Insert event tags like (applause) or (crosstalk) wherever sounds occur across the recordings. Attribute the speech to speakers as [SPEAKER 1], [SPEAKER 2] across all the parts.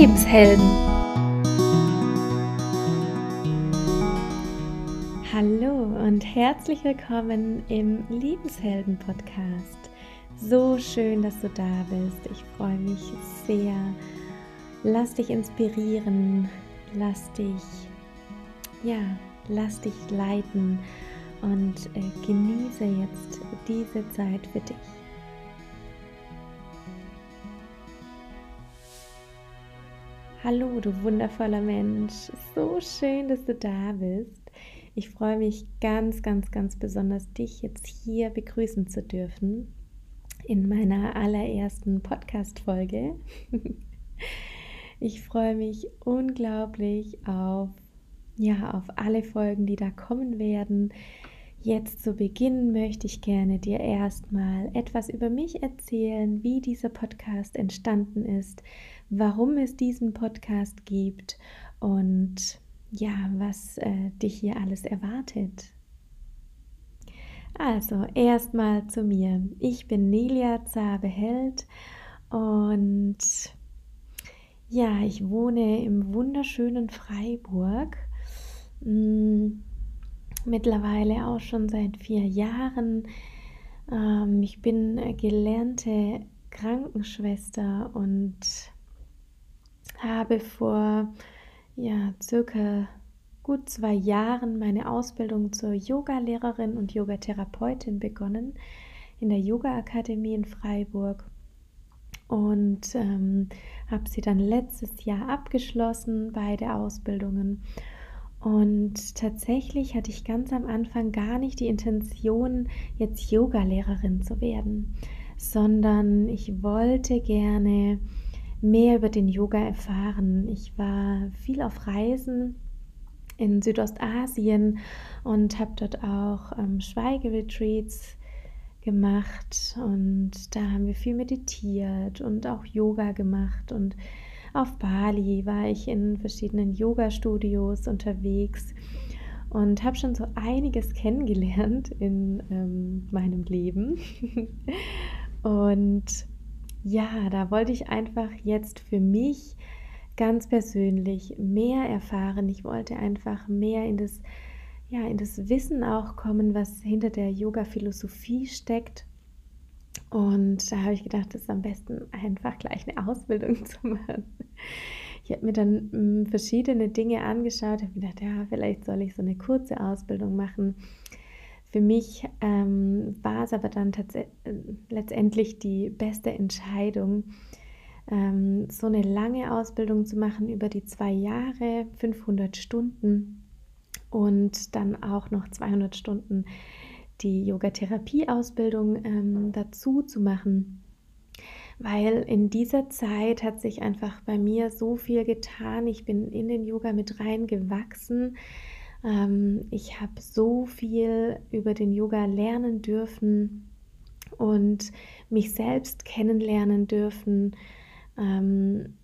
[SPEAKER 1] Lebenshelden. Hallo und herzlich willkommen im Lebenshelden-Podcast. So schön, dass du da bist. Ich freue mich sehr. Lass dich inspirieren, lass dich, ja, lass dich leiten und äh, genieße jetzt diese Zeit für dich. Hallo, du wundervoller Mensch. So schön, dass du da bist. Ich freue mich ganz, ganz, ganz besonders, dich jetzt hier begrüßen zu dürfen in meiner allerersten Podcast-Folge. (laughs) Ich freue mich unglaublich auf, ja, auf alle Folgen, die da kommen werden. Jetzt zu Beginn möchte ich gerne dir erstmal etwas über mich erzählen, wie dieser Podcast entstanden ist, warum es diesen Podcast gibt und ja, was äh, dich hier alles erwartet. Also, erstmal zu mir. Ich bin Nelia Zabeheld und ja, ich wohne im wunderschönen Freiburg. Hm, mittlerweile auch schon seit vier Jahren. Ähm, ich bin gelernte Krankenschwester und habe vor ja, circa gut zwei Jahren meine Ausbildung zur Yogalehrerin und Yogatherapeutin begonnen in der Yoga Akademie in Freiburg und ähm, habe sie dann letztes Jahr abgeschlossen, beide Ausbildungen. Und tatsächlich hatte ich ganz am Anfang gar nicht die Intention, jetzt Yogalehrerin zu werden, sondern ich wollte gerne mehr über den Yoga erfahren. Ich war viel auf Reisen in Südostasien und habe dort auch ähm, Schweigeretreats gemacht und da haben wir viel meditiert und auch Yoga gemacht und auf Bali war ich in verschiedenen Yoga-Studios unterwegs und habe schon so einiges (laughs) kennengelernt in ähm, meinem Leben. (laughs) und ja, da wollte ich einfach jetzt für mich ganz persönlich mehr erfahren. Ich wollte einfach mehr in das, ja, in das Wissen auch kommen, was hinter der Yoga-Philosophie steckt. Und da habe ich gedacht, es ist am besten einfach gleich eine Ausbildung (laughs) zu machen. Ich habe mir dann hm, verschiedene Dinge angeschaut, habe gedacht, ja, vielleicht soll ich so eine kurze Ausbildung machen. Für mich ähm, war es aber dann äh, letztendlich die beste Entscheidung, ähm, so eine lange Ausbildung zu machen über die zwei Jahre, 500 Stunden und dann auch noch 200 Stunden die Yogatherapie-Ausbildung ähm, dazu zu machen. Weil in dieser Zeit hat sich einfach bei mir so viel getan. Ich bin in den Yoga mit reingewachsen. Ähm, ich habe so viel über den Yoga lernen dürfen und mich selbst kennenlernen dürfen. Ähm,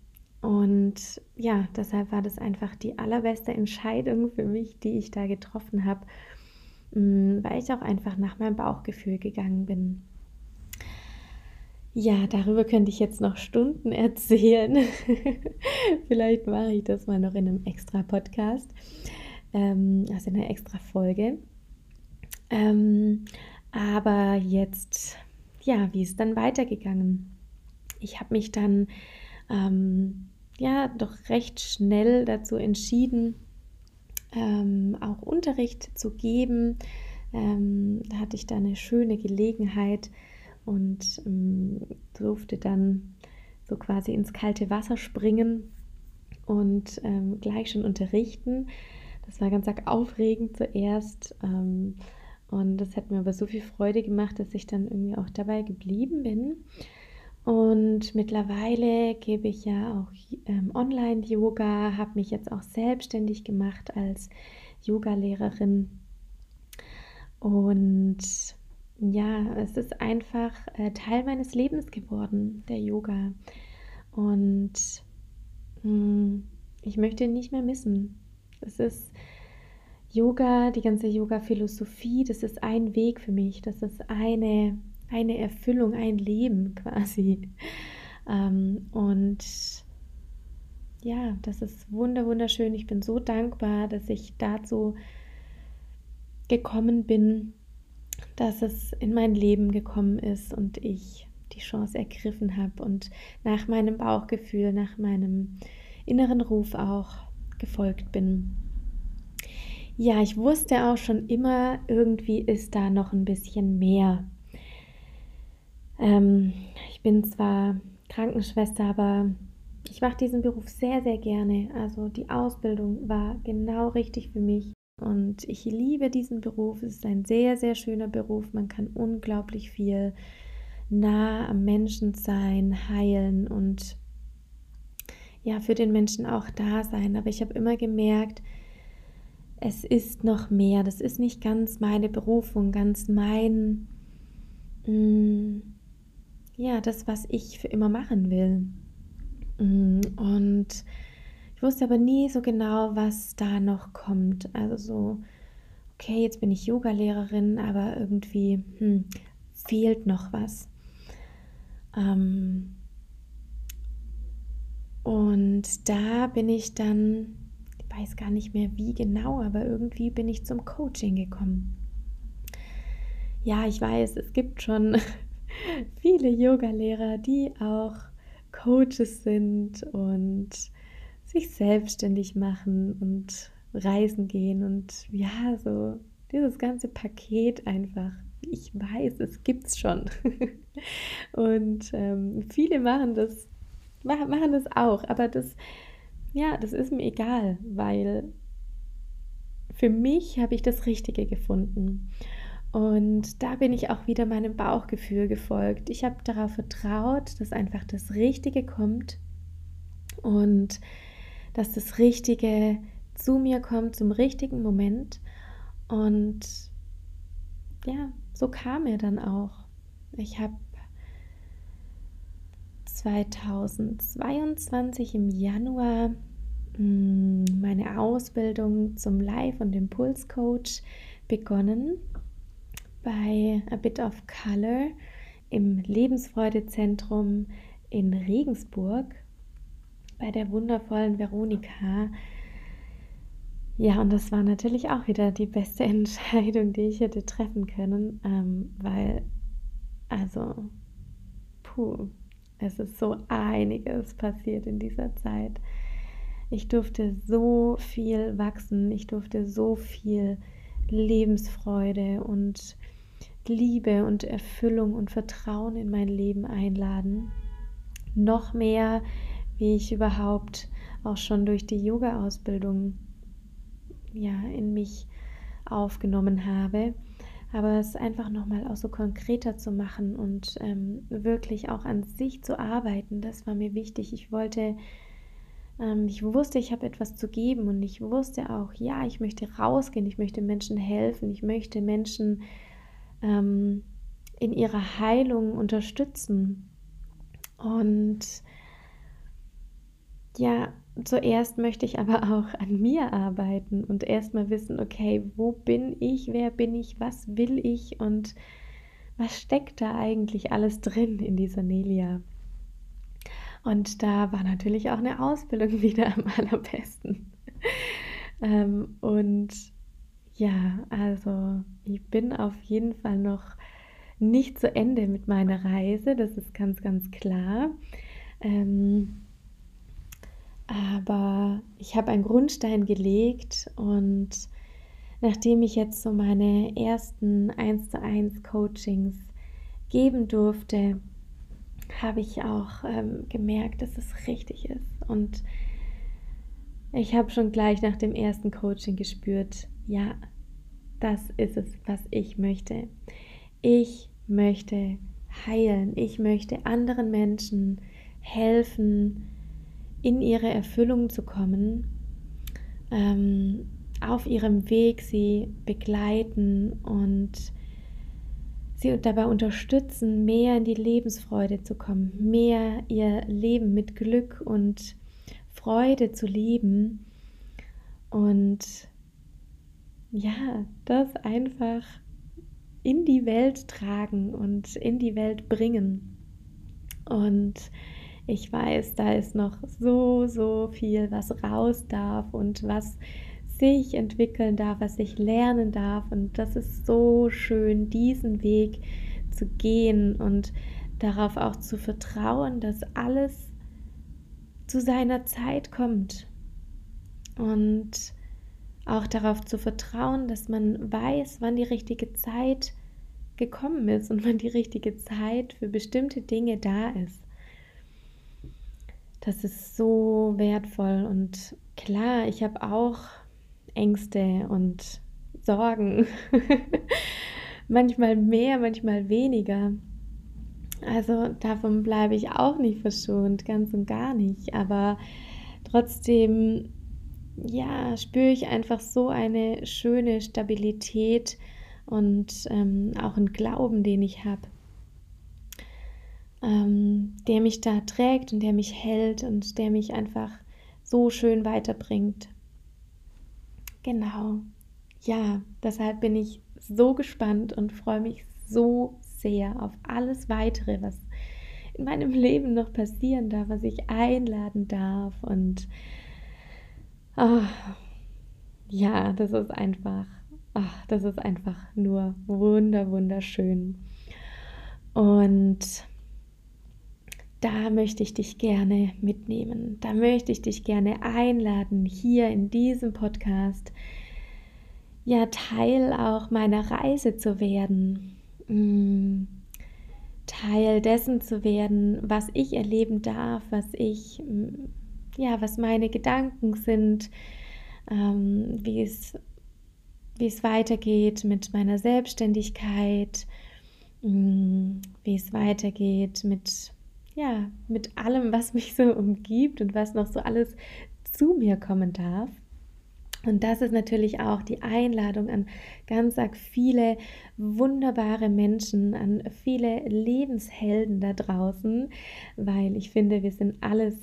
[SPEAKER 1] und ja, deshalb war das einfach die allerbeste Entscheidung für mich, die ich da getroffen habe, mm, weil ich auch einfach nach meinem Bauchgefühl gegangen bin. Ja, darüber könnte ich jetzt noch Stunden erzählen. (laughs) Vielleicht mache ich das mal noch in einem extra Podcast ähm, also eine extra Folge. Ähm, aber jetzt, ja, wie ist dann weitergegangen? Ich habe mich dann ähm, ja doch recht schnell dazu entschieden, ähm, auch Unterricht zu geben. Ähm, da hatte ich da eine schöne Gelegenheit und ähm, durfte dann so quasi ins kalte Wasser springen und gleich schon unterrichten. Das war ganz arg aufregend zuerst. Ähm, und das hat mir aber so viel Freude gemacht, dass ich dann irgendwie auch dabei geblieben bin. Und mittlerweile gebe ich ja auch ähm, Online-Yoga, habe mich jetzt auch selbstständig gemacht als Yogalehrerin. Und ja, es ist einfach äh, Teil meines Lebens geworden, der Yoga. Und mh, hm, ich möchte ihn nicht mehr missen. Es ist Yoga, die ganze Yoga-Philosophie, das ist ein Weg für mich, das ist eine, eine Erfüllung, ein Leben (laughs) quasi. Ähm, und ja, das ist wunder wunderschön. Ich bin so dankbar, dass ich dazu gekommen bin, dass es in mein Leben gekommen ist und ich die Chance ergriffen habe und nach meinem Bauchgefühl, nach meinem inneren Ruf auch gefolgt bin. Ja, ich wusste auch schon immer, irgendwie ist da noch ein bisschen mehr. Ähm, ich bin zwar Krankenschwester, aber ich mache diesen Beruf sehr, sehr gerne. Also die Ausbildung war genau richtig für mich. Und ich liebe diesen Beruf. Es ist ein sehr, sehr schöner Beruf. Man kann unglaublich viel nah am Menschen sein, heilen und ja, für den Menschen auch da sein. Aber ich habe immer gemerkt, es ist noch mehr. Das ist nicht ganz meine Berufung, ganz mein, mh, mm, ja, das, was ich für immer machen will. Mm, und ich wusste aber nie so genau, was da noch kommt. Also so, okay, jetzt bin ich Yogalehrerin, aber irgendwie hm, fehlt noch was. Ähm, und da bin ich dann, ich weiß gar nicht mehr wie genau, aber irgendwie bin ich zum Coaching gekommen. Ja, ich weiß, es gibt schon (laughs) viele Yogalehrer, die auch Coaches sind und sich selbstständig machen und reisen gehen und ja, so dieses ganze Paket einfach. Ich weiß, es gibt's schon. (laughs) und ähm, viele machen das, machen das auch, aber das, ja, das ist mir egal, weil für mich habe ich das Richtige gefunden. Und da bin ich auch wieder meinem Bauchgefühl gefolgt. Ich habe darauf vertraut, dass einfach das Richtige kommt und dass das Richtige zu mir kommt zum richtigen Moment. Und ja, so kam er dann auch. Ich habe 2022 im Januar mm, meine Ausbildung zum Live- und Impulscoach begonnen bei A Bit of Color im Lebensfreudezentrum in Regensburg bei der wundervollen Veronika. Ja, und das war natürlich auch wieder die beste (laughs) Entscheidung, die ich hätte treffen können, ähm, weil, also, puh, es ist so einiges passiert in dieser Zeit. Ich durfte so viel wachsen, ich durfte so viel Lebensfreude und Liebe und Erfüllung und Vertrauen in mein Leben einladen. Noch mehr wie ich überhaupt auch schon durch die Yoga-Ausbildung ja, in mich aufgenommen habe. Aber es einfach nochmal auch so konkreter zu machen und ähm, wirklich auch an sich zu arbeiten, das war mir wichtig. Ich wollte, ähm, ich wusste, ich habe etwas zu geben und ich wusste auch, ja, ich möchte rausgehen, ich möchte Menschen helfen, ich möchte Menschen ähm, in ihrer Heilung unterstützen. Und ja, zuerst möchte ich aber auch an mir arbeiten und erstmal wissen, okay, wo bin ich, wer bin ich, was will ich und was steckt da eigentlich alles drin in dieser Nelia? Und da war natürlich auch eine Ausbildung (laughs) wieder am allerbesten. ähm, und ja, also ich bin auf jeden Fall noch nicht zu Ende mit meiner Reise, das ist ganz, ganz klar. Ähm, aber ich habe einen Grundstein gelegt und nachdem ich jetzt so meine ersten 1 zu 1 Coachings geben durfte, habe ich auch ähm, gemerkt, dass es richtig ist. Und ich habe schon gleich nach dem ersten Coaching gespürt, ja, das ist es, was ich möchte. Ich möchte heilen. Ich möchte anderen Menschen helfen, in ihre Erfüllung zu kommen, ähm, auf ihrem Weg sie begleiten und sie dabei unterstützen, mehr in die Lebensfreude zu kommen, mehr ihr Leben mit Glück und Freude zu leben und ja, das einfach in die Welt tragen und in die Welt bringen. Und Ich weiß, da ist noch so, so viel, was raus darf und was sich entwickeln darf, was ich lernen darf. Und das ist so schön, diesen Weg zu gehen und darauf auch zu vertrauen, dass alles zu seiner Zeit kommt. Und auch darauf zu vertrauen, dass man weiß, wann die richtige Zeit gekommen ist und wann die richtige Zeit für bestimmte Dinge da ist. Das ist so wertvoll und klar, ich habe auch Ängste und Sorgen. (laughs) manchmal mehr, manchmal weniger. Also davon bleibe ich auch nicht verschont, ganz und gar nicht. Aber trotzdem, ja, spüre ich einfach so eine schöne Stabilität und ähm, auch einen Glauben, den ich habe, ähm, der mich da trägt und der mich hält und der mich einfach so schön weiterbringt. Genau. Ja, deshalb bin ich so gespannt und freue mich so sehr auf alles weitere, was in meinem Leben noch passieren darf, was ich einladen darf. Und oh, ja, das ist einfach, oh, das ist einfach nur wunder, wunderschön. Und da möchte ich dich gerne mitnehmen. Da möchte ich dich gerne einladen, hier in diesem Podcast, ja, Teil auch meiner Reise zu werden. Mm, Teil dessen zu werden, was ich erleben darf, was ich, mm, ja, was meine Gedanken sind, ähm, wie es, wie es weitergeht mit meiner Selbstständigkeit, mm, wie es weitergeht mit ja, mit allem, was mich so umgibt und was noch so alles zu mir kommen darf. Und das ist natürlich auch die Einladung an ganz arg viele wunderbare Menschen, an viele Lebenshelden da draußen, weil ich finde, wir sind alles,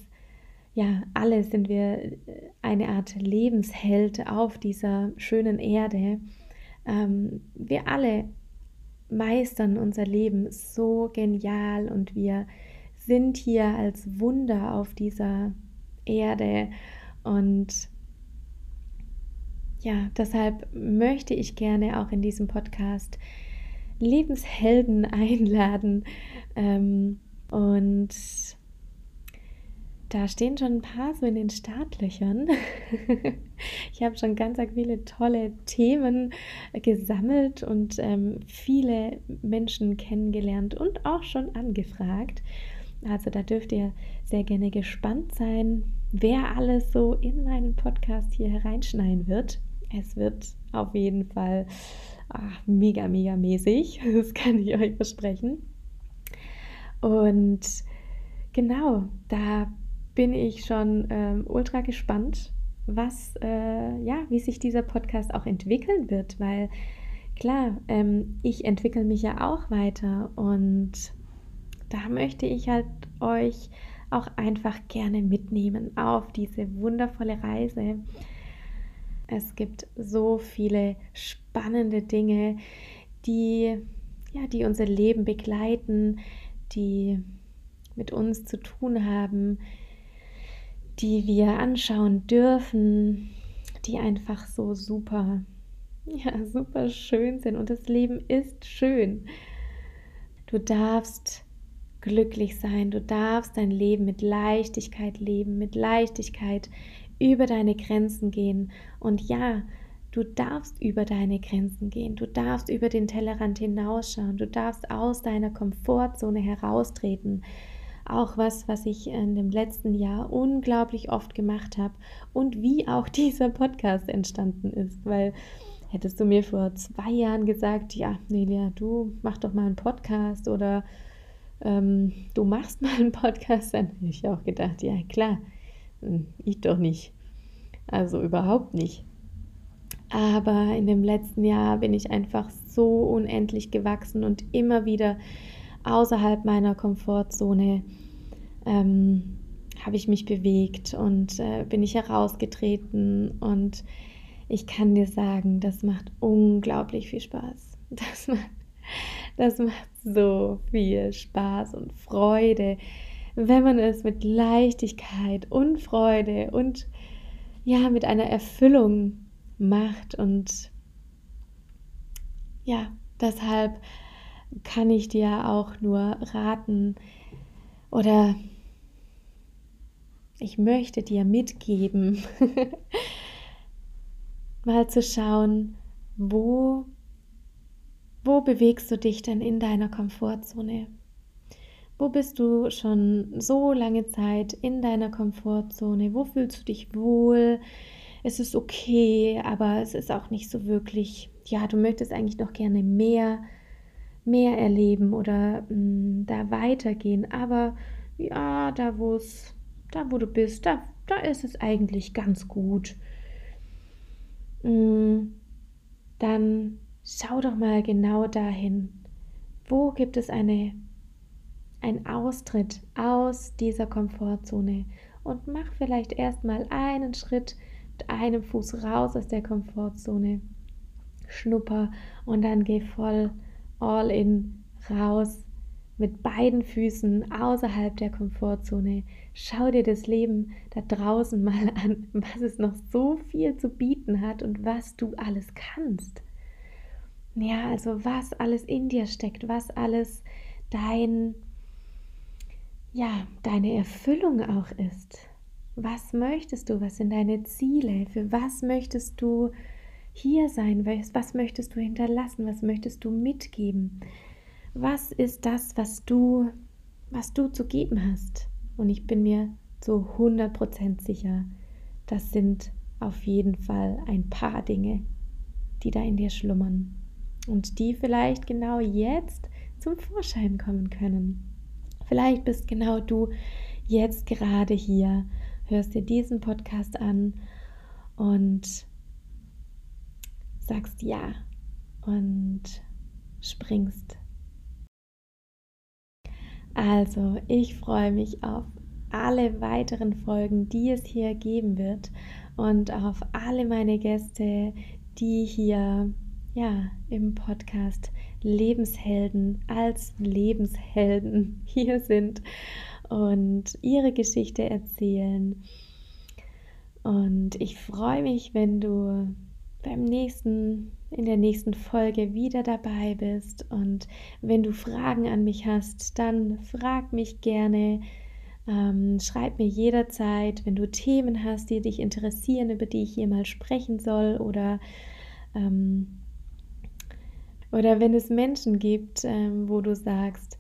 [SPEAKER 1] ja, alle sind wir eine Art Lebensheld auf dieser schönen Erde. Ähm, wir alle meistern unser Leben so genial und wir sind hier als Wunder auf dieser Erde und ja, deshalb möchte ich gerne auch in diesem Podcast Lebenshelden (laughs) einladen. Ähm, und da stehen schon ein paar so in den Startlöchern. (laughs) ich habe schon ganz viele tolle Themen gesammelt und ähm, viele Menschen kennengelernt und auch schon angefragt. Also da dürft ihr sehr gerne gespannt sein, wer alles so in meinen Podcast hier hereinschneiden wird. Es wird auf jeden Fall ach, mega, mega mäßig. (laughs) Das kann ich euch versprechen. Und genau, da bin ich schon ähm, ultra gespannt, was, äh, ja, wie sich dieser Podcast auch entwickeln wird, weil klar, ähm, ich entwickle mich ja auch weiter und da möchte ich halt euch auch einfach gerne mitnehmen auf diese wundervolle Reise. Es gibt so viele spannende Dinge, die ja, die unser Leben begleiten, die mit uns zu tun haben, die wir anschauen dürfen, die einfach so super, ja, super schön sind. Und das Leben ist schön. Du darfst glücklich sein. Du darfst dein Leben mit Leichtigkeit leben, mit Leichtigkeit über deine Grenzen gehen. Und ja, du darfst über deine Grenzen gehen. Du darfst über den Tellerrand hinausschauen. Du darfst aus deiner Komfortzone heraustreten. Auch was, was ich in dem letzten Jahr unglaublich oft gemacht habe und wie auch (laughs) dieser Podcast entstanden ist, weil hättest du mir vor zwei Jahren gesagt, ja, Nelia, du mach doch mal einen Podcast oder ähm, du machst mal einen Podcast, dann habe ich auch gedacht, ja klar, hm, ich doch nicht. Also überhaupt nicht. Aber in dem letzten Jahr bin ich einfach so unendlich gewachsen und immer wieder außerhalb meiner Komfortzone ähm, habe ich mich bewegt und äh, bin ich herausgetreten und ich kann dir sagen, das macht unglaublich viel Spaß. (laughs) Das macht, das macht so viel Spaß und Freude, wenn man es mit Leichtigkeit und Freude und ja, mit einer Erfüllung macht. Und ja, deshalb kann ich dir auch nur raten oder ich möchte dir mitgeben, (laughs) mal zu schauen, wo, bewegst du dich denn in deiner Komfortzone? Wo bist du schon so lange Zeit in deiner Komfortzone? Wo fühlst du dich wohl? Es ist okay, aber es ist auch nicht so wirklich, ja, du möchtest eigentlich noch gerne mehr, mehr erleben oder mh, mm, da weitergehen. Aber ja, da wo es, da wo du bist, da, da ist es eigentlich ganz gut. Mh, mm, dann schau doch mal genau dahin. Wo gibt es eine ein Austritt aus dieser Komfortzone und mach vielleicht erstmal einen Schritt mit einem Fuß raus aus der Komfortzone. Schnupper und dann geh voll all in raus mit beiden Füßen außerhalb der Komfortzone. Schau dir das Leben da draußen mal an, was es noch so viel zu bieten hat und was du alles kannst. Ja, also was alles in dir steckt, was alles dein ja, deine Erfüllung auch ist. Was möchtest du? Was sind deine Ziele? Für was möchtest du hier sein? Was möchtest du hinterlassen? Was möchtest du mitgeben? Was ist das, was du, was du zu geben hast? Und ich bin mir zu 100% sicher, das sind auf jeden Fall ein paar Dinge, die da in dir schlummern und die vielleicht genau jetzt zum Vorschein kommen können. Vielleicht bist genau du jetzt gerade hier, hörst dir diesen Podcast an und sagst ja und springst. Also, ich freue mich auf alle weiteren Folgen, die es hier geben wird und auf alle meine Gäste, die hier ja im Podcast Lebenshelden als Lebenshelden (laughs) hier sind und ihre Geschichte erzählen. Und ich freue mich, wenn du beim nächsten, in der nächsten Folge wieder dabei bist. Und wenn du Fragen an mich hast, dann frag mich gerne. Ähm, schreib mir jederzeit, wenn du Themen hast, die dich interessieren, über die ich hier mal sprechen soll oder ähm, oder wenn es Menschen gibt, ähm, wo du sagst,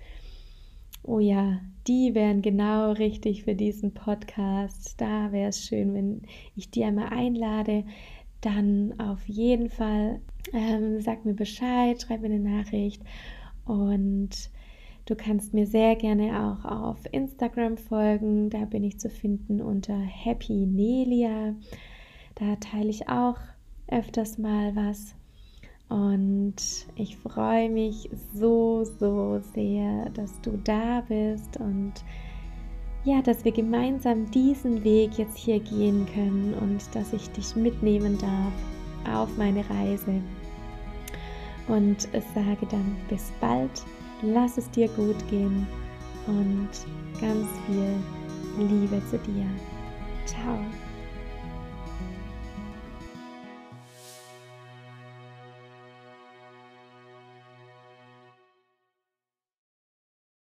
[SPEAKER 1] oh ja, die wären genau richtig für diesen Podcast. Da wäre es schön, wenn ich die einmal einlade. Dann auf jeden Fall ähm, sag mir Bescheid, schreib mir eine Nachricht und du kannst mir sehr gerne auch auf Instagram folgen. Da bin ich zu finden unter Happy Nelia. Da teile ich auch öfters mal was und ich freue mich so, so sehr, dass du da bist und ja, dass wir gemeinsam diesen Weg jetzt hier gehen können und dass ich dich mitnehmen darf auf meine Reise. Und sage dann bis bald, lass es dir gut gehen und ganz viel Liebe zu dir. Ciao.